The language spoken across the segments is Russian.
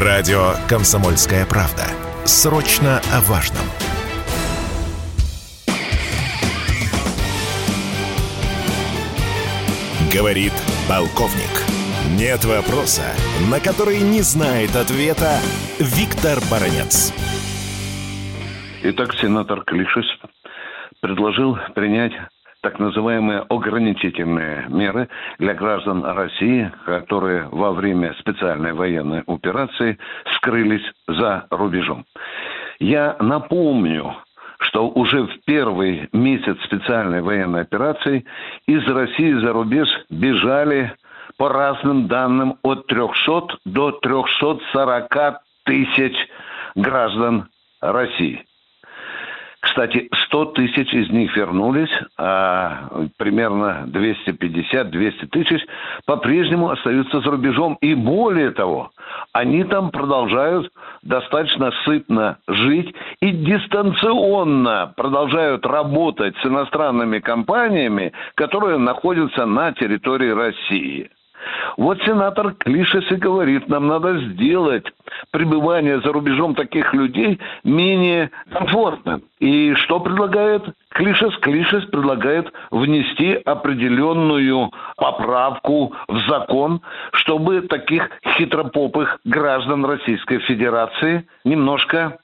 Радио «Комсомольская правда». Срочно о важном. Говорит полковник. Нет вопроса, на который не знает ответа Виктор Баранец. Итак, сенатор Клишес предложил принять так называемые ограничительные меры для граждан России, которые во время специальной военной операции скрылись за рубежом. Я напомню, что уже в первый месяц специальной военной операции из России за рубеж бежали по разным данным от 300 до 340 тысяч граждан России. Кстати, 100 тысяч из них вернулись, а примерно 250-200 тысяч по-прежнему остаются за рубежом. И более того, они там продолжают достаточно сытно жить и дистанционно продолжают работать с иностранными компаниями, которые находятся на территории России. Вот сенатор Клишес и говорит, нам надо сделать пребывание за рубежом таких людей менее комфортным. И что предлагает Клишес? Клишес предлагает внести определенную поправку в закон, чтобы таких хитропопых граждан Российской Федерации немножко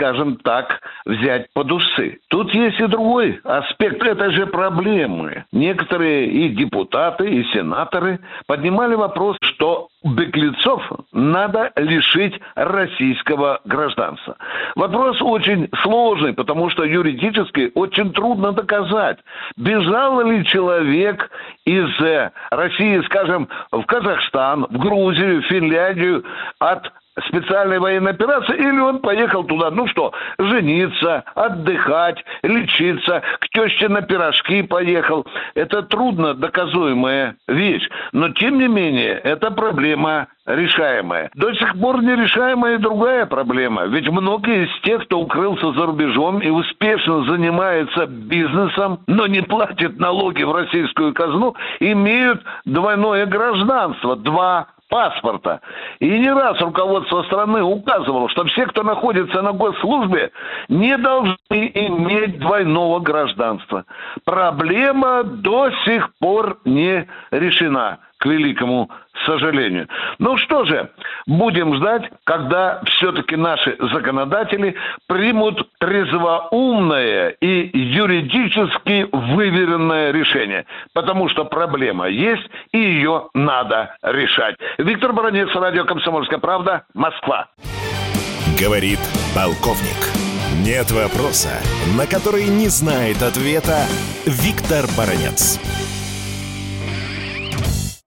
скажем так, взять под усы. Тут есть и другой аспект этой же проблемы. Некоторые и депутаты, и сенаторы поднимали вопрос, что беглецов надо лишить российского гражданства. Вопрос очень сложный, потому что юридически очень трудно доказать, бежал ли человек из э, России, скажем, в Казахстан, в Грузию, в Финляндию от специальной военной операции, или он поехал туда, ну что, жениться, отдыхать, лечиться, к теще на пирожки поехал. Это трудно доказуемая вещь, но тем не менее, это проблема решаемая. До сих пор нерешаемая и другая проблема. Ведь многие из тех, кто укрылся за рубежом и успешно занимается бизнесом, но не платит налоги в российскую казну, имеют двойное гражданство, два паспорта. И не раз руководство страны указывало, что все, кто находится на госслужбе, не должны иметь двойного гражданства. Проблема до сих пор не решена к великому сожалению. Ну что же, будем ждать, когда все-таки наши законодатели примут трезвоумное и юридически выверенное решение. Потому что проблема есть, и ее надо решать. Виктор Баранец, радио «Комсомольская правда», Москва. Говорит полковник. Нет вопроса, на который не знает ответа Виктор Баранец.